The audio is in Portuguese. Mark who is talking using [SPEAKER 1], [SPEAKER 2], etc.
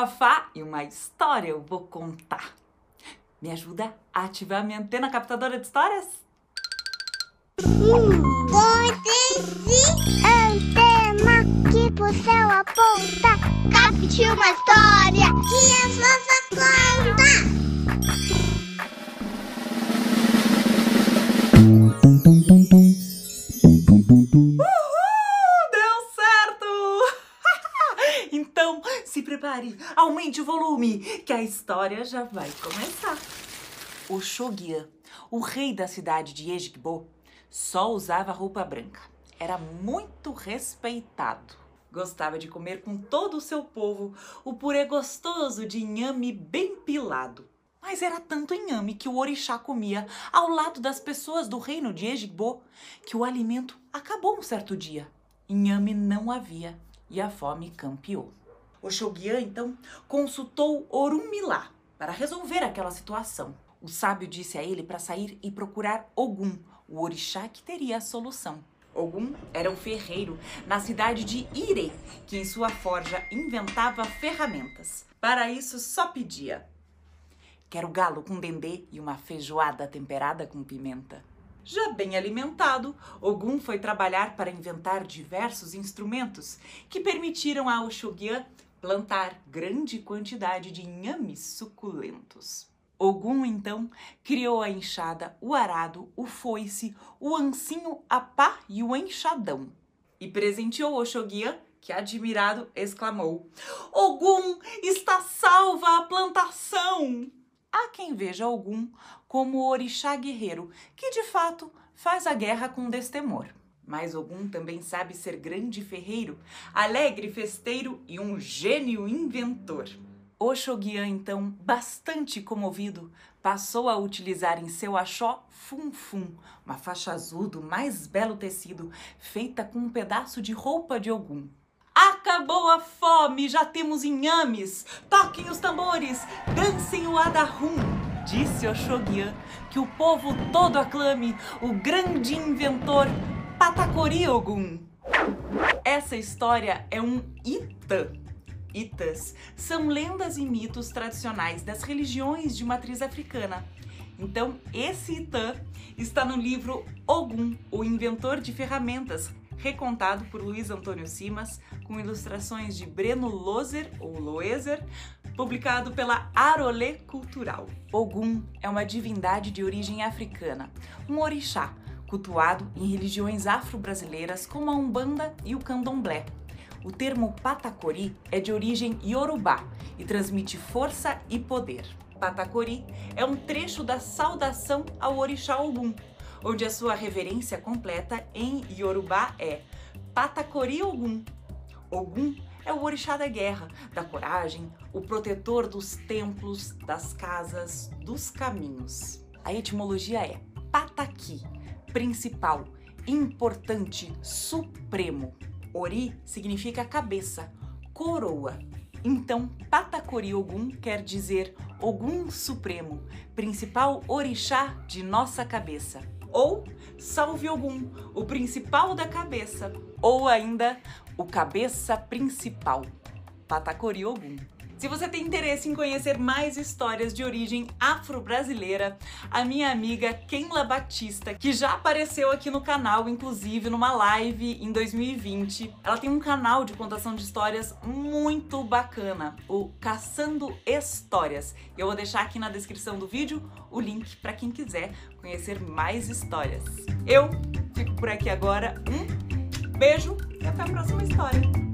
[SPEAKER 1] bafá e uma história eu vou contar. Me ajuda a ativar minha antena captadora de histórias?
[SPEAKER 2] Poteci antena que pro céu aponta. Capte uma história que a vovó
[SPEAKER 1] aumente o volume, que a história já vai começar. O Shogyan, o rei da cidade de Ejigbo, só usava roupa branca. Era muito respeitado. Gostava de comer com todo o seu povo o purê gostoso de inhame bem pilado. Mas era tanto inhame que o orixá comia ao lado das pessoas do reino de Ejigbo que o alimento acabou um certo dia. Inhame não havia e a fome campeou. O Shogyan, então, consultou Orunmila para resolver aquela situação. O sábio disse a ele para sair e procurar Ogum, o orixá que teria a solução. Ogum era um ferreiro na cidade de Ire, que em sua forja inventava ferramentas. Para isso só pedia: Quero galo com dendê e uma feijoada temperada com pimenta. Já bem alimentado, Ogum foi trabalhar para inventar diversos instrumentos que permitiram a Oxogyan plantar grande quantidade de inhames suculentos. Ogum, então, criou a enxada, o arado, o foice, o ancinho, a pá e o enxadão. E presenteou Oxogyan, que admirado exclamou: Ogum, está salva a plantação! Há quem veja Ogum como o orixá guerreiro, que de fato faz a guerra com destemor. Mas Ogum também sabe ser grande ferreiro, alegre festeiro e um gênio inventor. Oxogyan, então, bastante comovido, passou a utilizar em seu axó fum-fum, uma faixa azul do mais belo tecido, feita com um pedaço de roupa de Ogum. Acabou a fome, já temos inhames. Toquem os tambores, dancem o adarrum. Disse Oxogyan que o povo todo aclame o grande inventor Patacori Ogum. Essa história é um Itã. Itas são lendas e mitos tradicionais das religiões de matriz africana. Então, esse Itã está no livro Ogum, o inventor de ferramentas, recontado por Luiz Antônio Simas, com ilustrações de Breno Lozer, ou Loezer, publicado pela Arolê Cultural. Ogum é uma divindade de origem africana, um orixá, cultuado em religiões afro-brasileiras como a Umbanda e o Candomblé. O termo Patacori é de origem iorubá e transmite força e poder. Patacori é um trecho da saudação ao orixá Ogum, onde a sua reverência completa em Yorubá é Patacori Ogum. Ogum é o orixá da guerra, da coragem, o protetor dos templos, das casas, dos caminhos. A etimologia é pataki, principal, importante, supremo. Ori significa cabeça, coroa. Então, Patacori Ogum quer dizer Ogum Supremo, principal orixá de nossa cabeça. Ou Salve Ogum, o principal da cabeça. Ou ainda, o cabeça principal, Patacori Ogum. Se você tem interesse em conhecer mais histórias de origem afro-brasileira, a minha amiga Kenla Batista, que já apareceu aqui no canal, inclusive numa live em 2020, ela tem um canal de contação de histórias muito bacana, o Caçando Histórias. Eu vou deixar aqui na descrição do vídeo o link para quem quiser conhecer mais histórias. Eu fico por aqui agora, um beijo e até a próxima história!